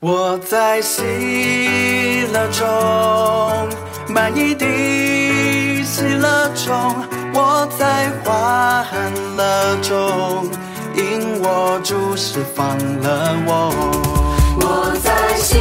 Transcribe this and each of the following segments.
我在喜乐中，满溢的喜乐中，我在欢乐中，因我主释放了我。我在喜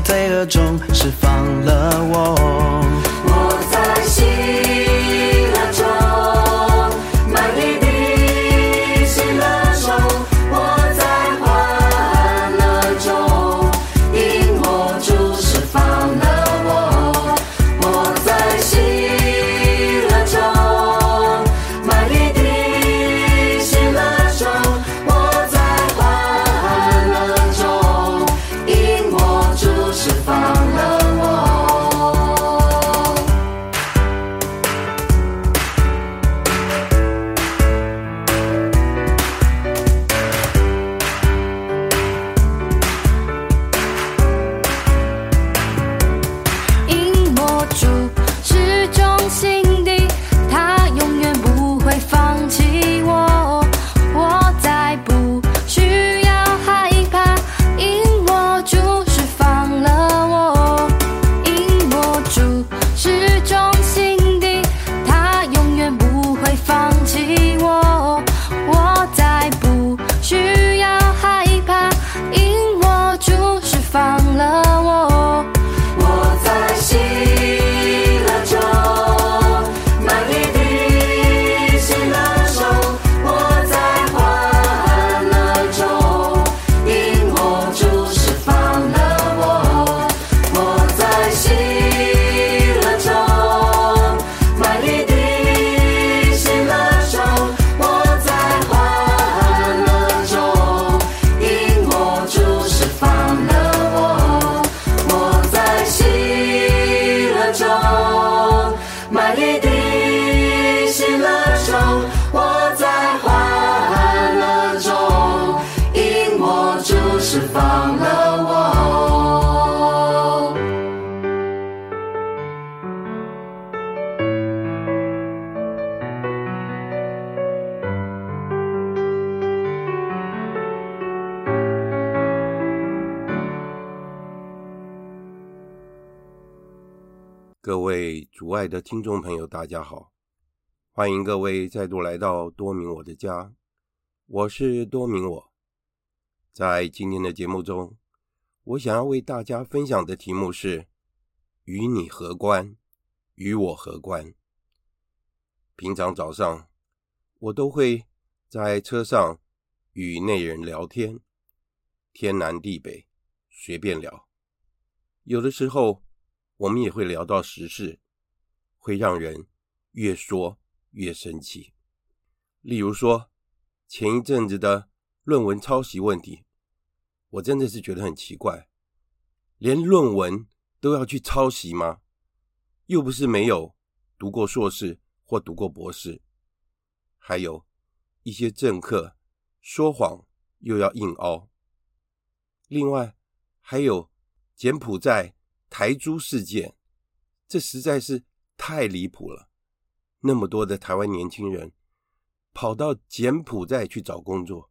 罪恶中释放了我。各位主爱的听众朋友，大家好！欢迎各位再度来到多明我的家，我是多明我。在今天的节目中，我想要为大家分享的题目是“与你何关？与我何关？”平常早上，我都会在车上与内人聊天，天南地北，随便聊。有的时候，我们也会聊到时事，会让人越说越生气。例如说，前一阵子的论文抄袭问题，我真的是觉得很奇怪，连论文都要去抄袭吗？又不是没有读过硕士或读过博士。还有一些政客说谎又要硬凹。另外，还有柬埔寨。台猪事件，这实在是太离谱了。那么多的台湾年轻人跑到柬埔寨去找工作，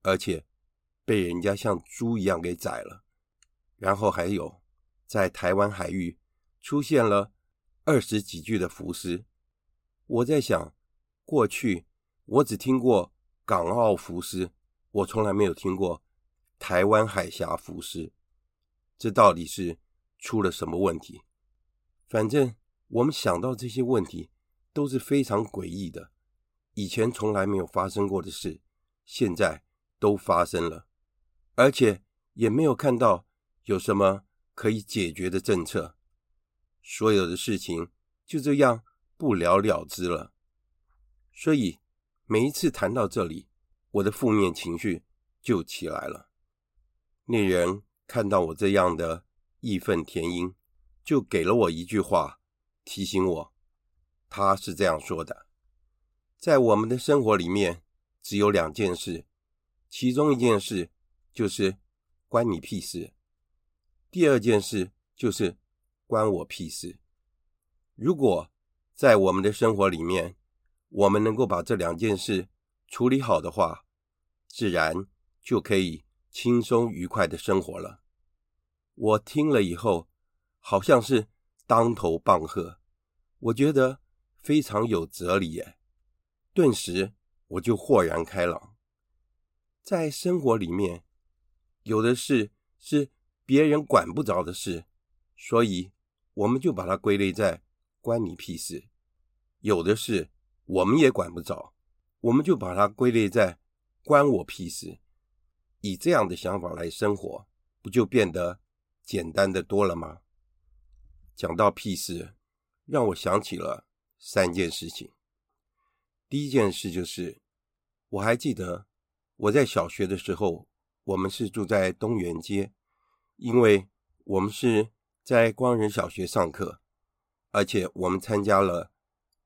而且被人家像猪一样给宰了。然后还有在台湾海域出现了二十几具的浮尸，我在想，过去我只听过港澳浮尸，我从来没有听过台湾海峡浮尸，这到底是出了什么问题？反正我们想到这些问题都是非常诡异的，以前从来没有发生过的事，现在都发生了，而且也没有看到有什么可以解决的政策，所有的事情就这样不了了之了。所以每一次谈到这里，我的负面情绪就起来了。那人看到我这样的义愤填膺。就给了我一句话，提醒我，他是这样说的：在我们的生活里面，只有两件事，其中一件事就是关你屁事，第二件事就是关我屁事。如果在我们的生活里面，我们能够把这两件事处理好的话，自然就可以轻松愉快的生活了。我听了以后。好像是当头棒喝，我觉得非常有哲理耶。顿时我就豁然开朗。在生活里面，有的事是别人管不着的事，所以我们就把它归类在关你屁事；有的事我们也管不着，我们就把它归类在关我屁事。以这样的想法来生活，不就变得简单的多了吗？讲到屁事，让我想起了三件事情。第一件事就是，我还记得我在小学的时候，我们是住在东园街，因为我们是在光仁小学上课，而且我们参加了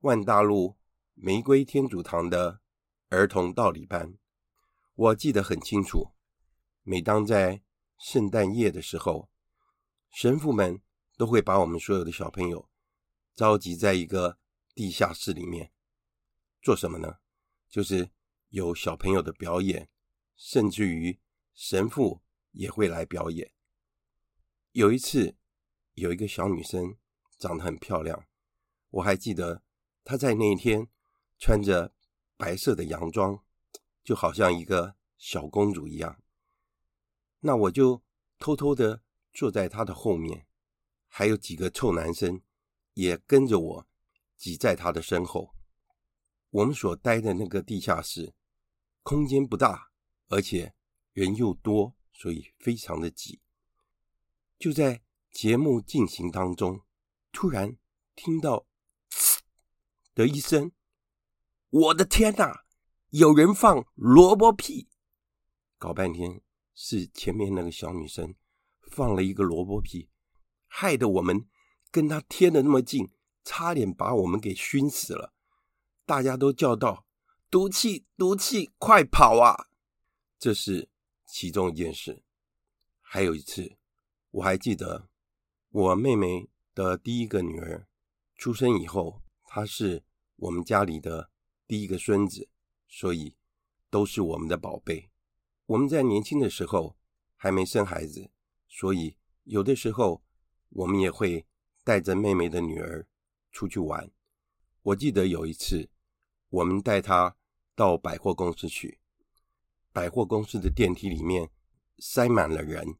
万大路玫瑰天主堂的儿童道理班。我记得很清楚，每当在圣诞夜的时候，神父们。都会把我们所有的小朋友召集在一个地下室里面，做什么呢？就是有小朋友的表演，甚至于神父也会来表演。有一次，有一个小女生长得很漂亮，我还记得她在那一天穿着白色的洋装，就好像一个小公主一样。那我就偷偷的坐在他的后面。还有几个臭男生也跟着我挤在他的身后。我们所待的那个地下室空间不大，而且人又多，所以非常的挤。就在节目进行当中，突然听到“呲”的一声，我的天哪！有人放萝卜屁！搞半天是前面那个小女生放了一个萝卜屁。害得我们跟他贴的那么近，差点把我们给熏死了。大家都叫道：“毒气，毒气，快跑啊！”这是其中一件事。还有一次，我还记得我妹妹的第一个女儿出生以后，她是我们家里的第一个孙子，所以都是我们的宝贝。我们在年轻的时候还没生孩子，所以有的时候。我们也会带着妹妹的女儿出去玩。我记得有一次，我们带她到百货公司去，百货公司的电梯里面塞满了人，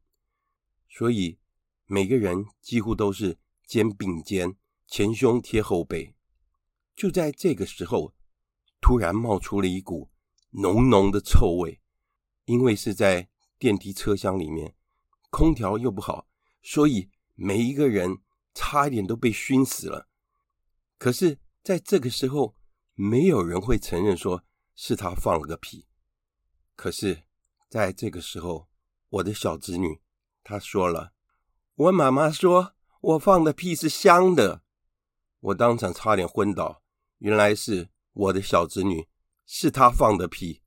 所以每个人几乎都是肩并肩、前胸贴后背。就在这个时候，突然冒出了一股浓浓的臭味，因为是在电梯车厢里面，空调又不好，所以。每一个人差一点都被熏死了，可是在这个时候，没有人会承认说是他放了个屁。可是，在这个时候，我的小侄女她说了：“我妈妈说我放的屁是香的。”我当场差点昏倒，原来是我的小侄女是她放的屁，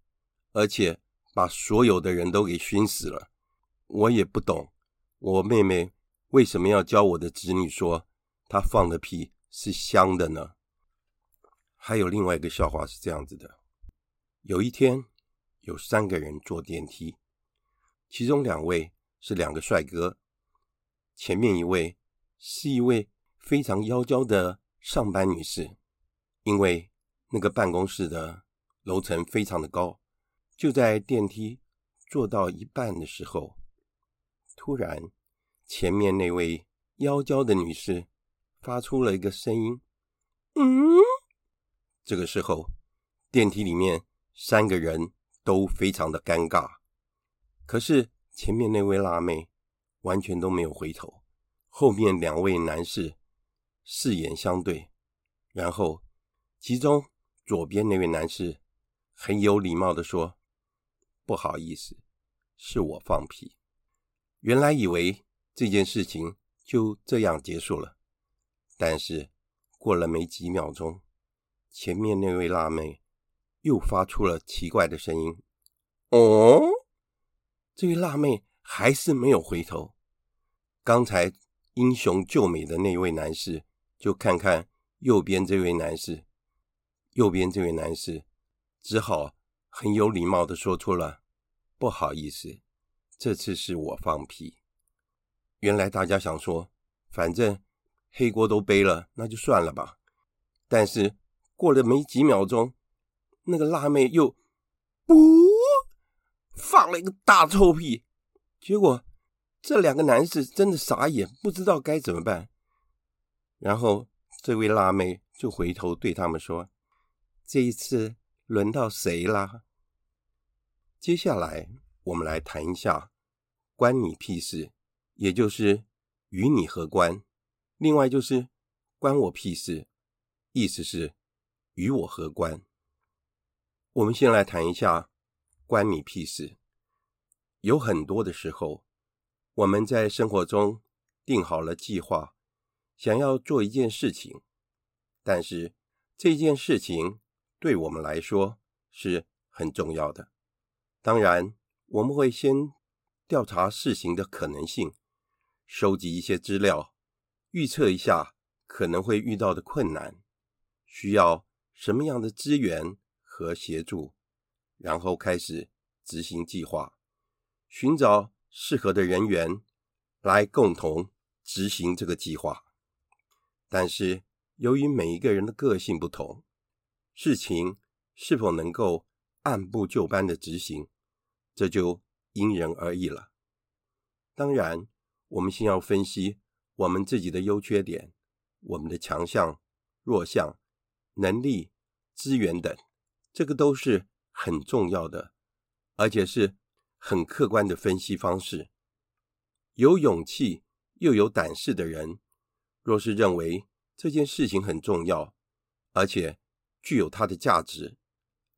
而且把所有的人都给熏死了。我也不懂，我妹妹。为什么要教我的侄女说她放的屁是香的呢？还有另外一个笑话是这样子的：有一天，有三个人坐电梯，其中两位是两个帅哥，前面一位是一位非常妖娇的上班女士，因为那个办公室的楼层非常的高，就在电梯坐到一半的时候，突然前面那位妖娇的女士发出了一个声音：“嗯。”这个时候，电梯里面三个人都非常的尴尬，可是前面那位辣妹完全都没有回头，后面两位男士四眼相对，然后其中左边那位男士很有礼貌的说：“不好意思，是我放屁。”原来以为这件事情就这样结束了，但是过了没几秒钟，前面那位辣妹又发出了奇怪的声音：“哦！”这位辣妹还是没有回头。刚才英雄救美的那位男士就看看右边这位男士，右边这位男士只好很有礼貌的说出了：“不好意思。”这次是我放屁。原来大家想说，反正黑锅都背了，那就算了吧。但是过了没几秒钟，那个辣妹又不放了一个大臭屁。结果这两个男士真的傻眼，不知道该怎么办。然后这位辣妹就回头对他们说：“这一次轮到谁啦？”接下来。我们来谈一下“关你屁事”，也就是与你何关。另外就是“关我屁事”，意思是与我何关。我们先来谈一下“关你屁事”。有很多的时候，我们在生活中定好了计划，想要做一件事情，但是这件事情对我们来说是很重要的。当然。我们会先调查事情的可能性，收集一些资料，预测一下可能会遇到的困难，需要什么样的资源和协助，然后开始执行计划，寻找适合的人员来共同执行这个计划。但是，由于每一个人的个性不同，事情是否能够按部就班的执行，这就因人而异了。当然，我们先要分析我们自己的优缺点、我们的强项、弱项、能力、资源等，这个都是很重要的，而且是很客观的分析方式。有勇气又有胆识的人，若是认为这件事情很重要，而且具有它的价值，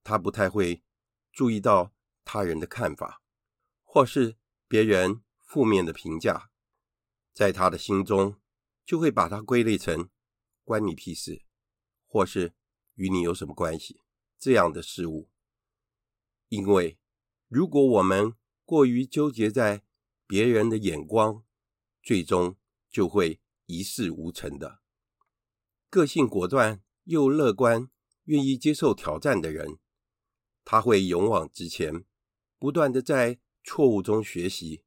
他不太会注意到。他人的看法，或是别人负面的评价，在他的心中就会把它归类成“关你屁事”或是“与你有什么关系”这样的事物。因为如果我们过于纠结在别人的眼光，最终就会一事无成的。个性果断又乐观、愿意接受挑战的人，他会勇往直前。不断的在错误中学习，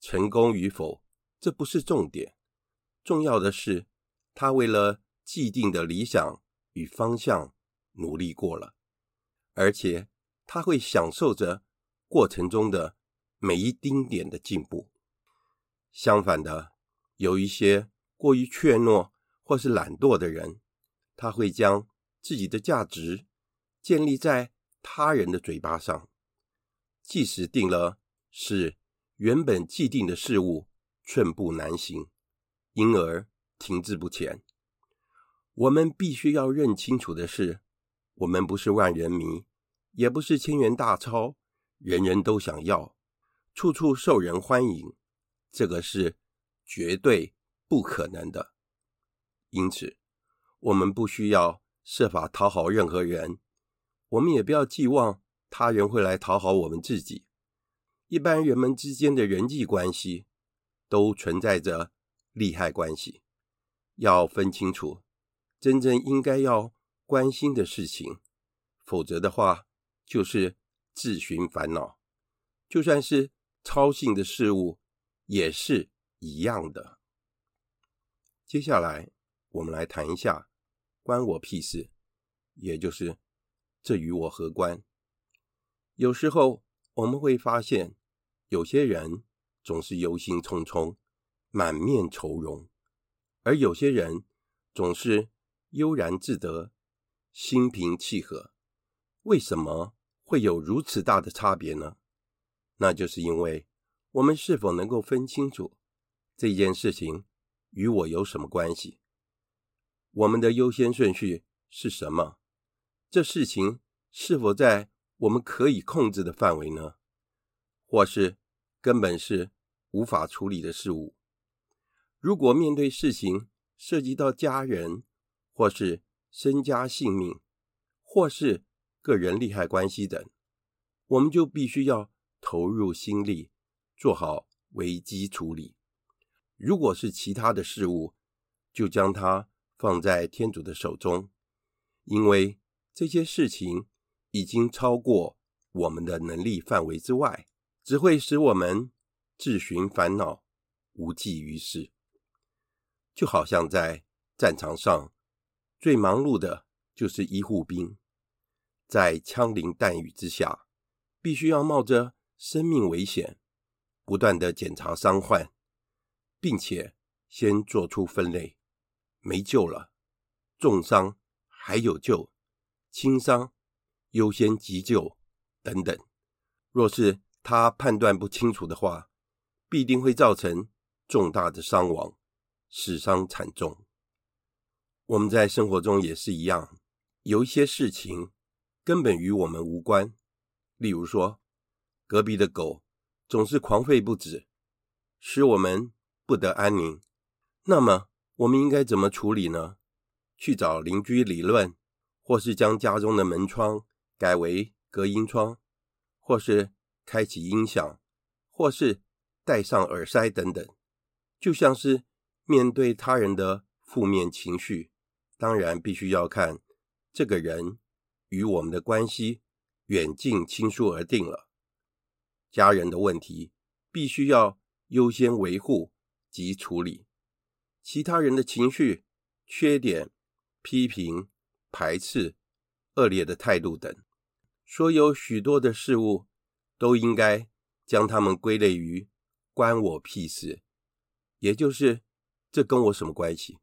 成功与否，这不是重点，重要的是他为了既定的理想与方向努力过了，而且他会享受着过程中的每一丁点的进步。相反的，有一些过于怯懦或是懒惰的人，他会将自己的价值建立在他人的嘴巴上。即使定了是原本既定的事物，寸步难行，因而停滞不前。我们必须要认清楚的是，我们不是万人迷，也不是千元大钞，人人都想要，处处受人欢迎，这个是绝对不可能的。因此，我们不需要设法讨好任何人，我们也不要寄望。他人会来讨好我们自己。一般人们之间的人际关系都存在着利害关系，要分清楚真正应该要关心的事情，否则的话就是自寻烦恼。就算是操心的事物也是一样的。接下来我们来谈一下“关我屁事”，也就是这与我何关？有时候我们会发现，有些人总是忧心忡忡、满面愁容，而有些人总是悠然自得、心平气和。为什么会有如此大的差别呢？那就是因为我们是否能够分清楚这件事情与我有什么关系？我们的优先顺序是什么？这事情是否在我们可以控制的范围呢？或是根本是无法处理的事物？如果面对事情涉及到家人，或是身家性命，或是个人利害关系等，我们就必须要投入心力，做好危机处理。如果是其他的事物，就将它放在天主的手中，因为这些事情已经超过我们的能力范围之外，只会使我们自寻烦恼，无济于事。就好像在战场上，最忙碌的就是医护兵。在枪林弹雨之下，必须要冒着生命危险，不断的检查伤患，并且先做出分类：没救了，重伤还有救，轻伤优先急救等等。若是他判断不清楚的话，必定会造成重大的伤亡，死伤惨重。我们在生活中也是一样，有一些事情。根本与我们无关。例如说，隔壁的狗总是狂吠不止，使我们不得安宁。那么，我们应该怎么处理呢？去找邻居理论，或是将家中的门窗改为隔音窗，或是开启音响，或是戴上耳塞等等。就像是面对他人的负面情绪，当然必须要看这个人。与我们的关系远近亲疏而定了。家人的问题必须要优先维护及处理，其他人的情绪、缺点、批评、排斥、恶劣的态度等，所有许多的事物，都应该将它们归类于“关我屁事”，也就是这跟我什么关系？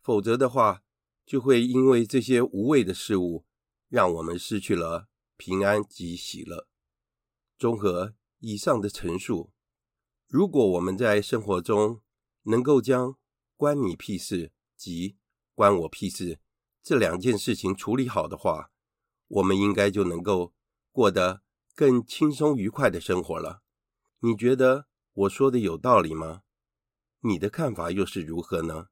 否则的话，就会因为这些无谓的事物。让我们失去了平安及喜乐。综合以上的陈述，如果我们在生活中能够将“关你屁事”及“关我屁事”这两件事情处理好的话，我们应该就能够过得更轻松愉快的生活了。你觉得我说的有道理吗？你的看法又是如何呢？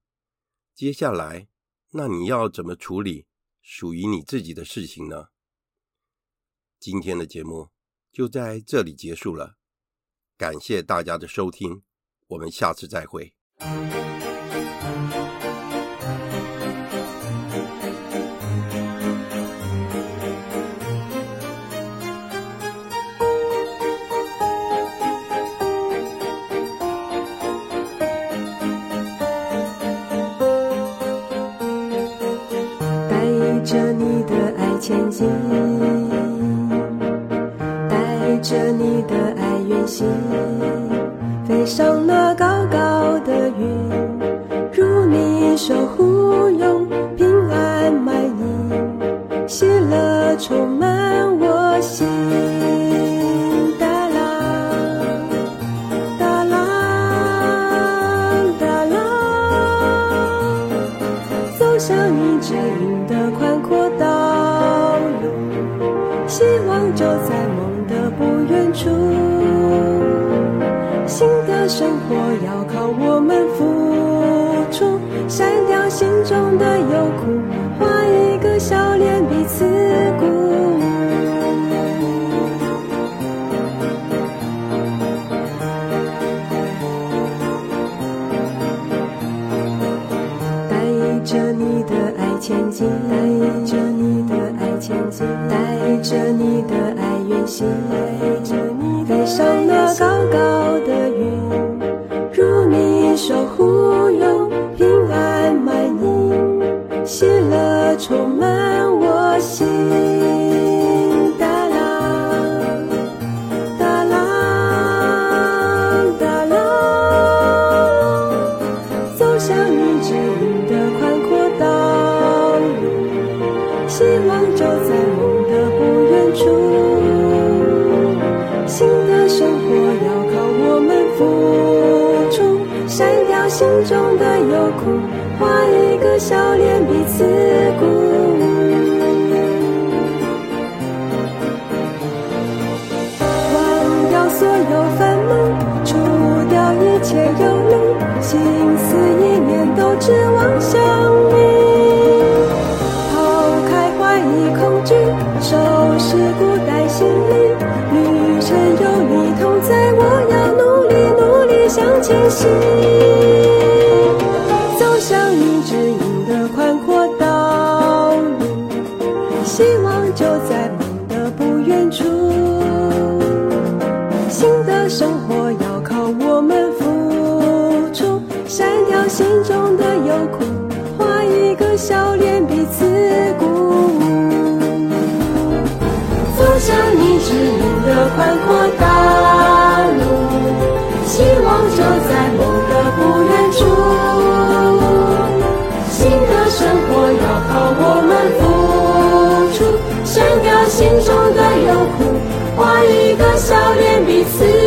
接下来，那你要怎么处理？属于你自己的事情呢？今天的节目就在这里结束了，感谢大家的收听，我们下次再会。前进，带着你的爱远行，飞上那中的忧苦，换一个笑脸彼此鼓舞。带着你的爱前进，带着你的爱前进。带着你的爱远行，笑脸彼此鼓舞。忘掉所有烦闷，除掉一切忧虑，心思意念都指望向你。抛开怀疑恐惧，收拾孤单行李，旅程有你同在，我要努力努力向前行。掉心中的忧苦，换一个笑脸彼此。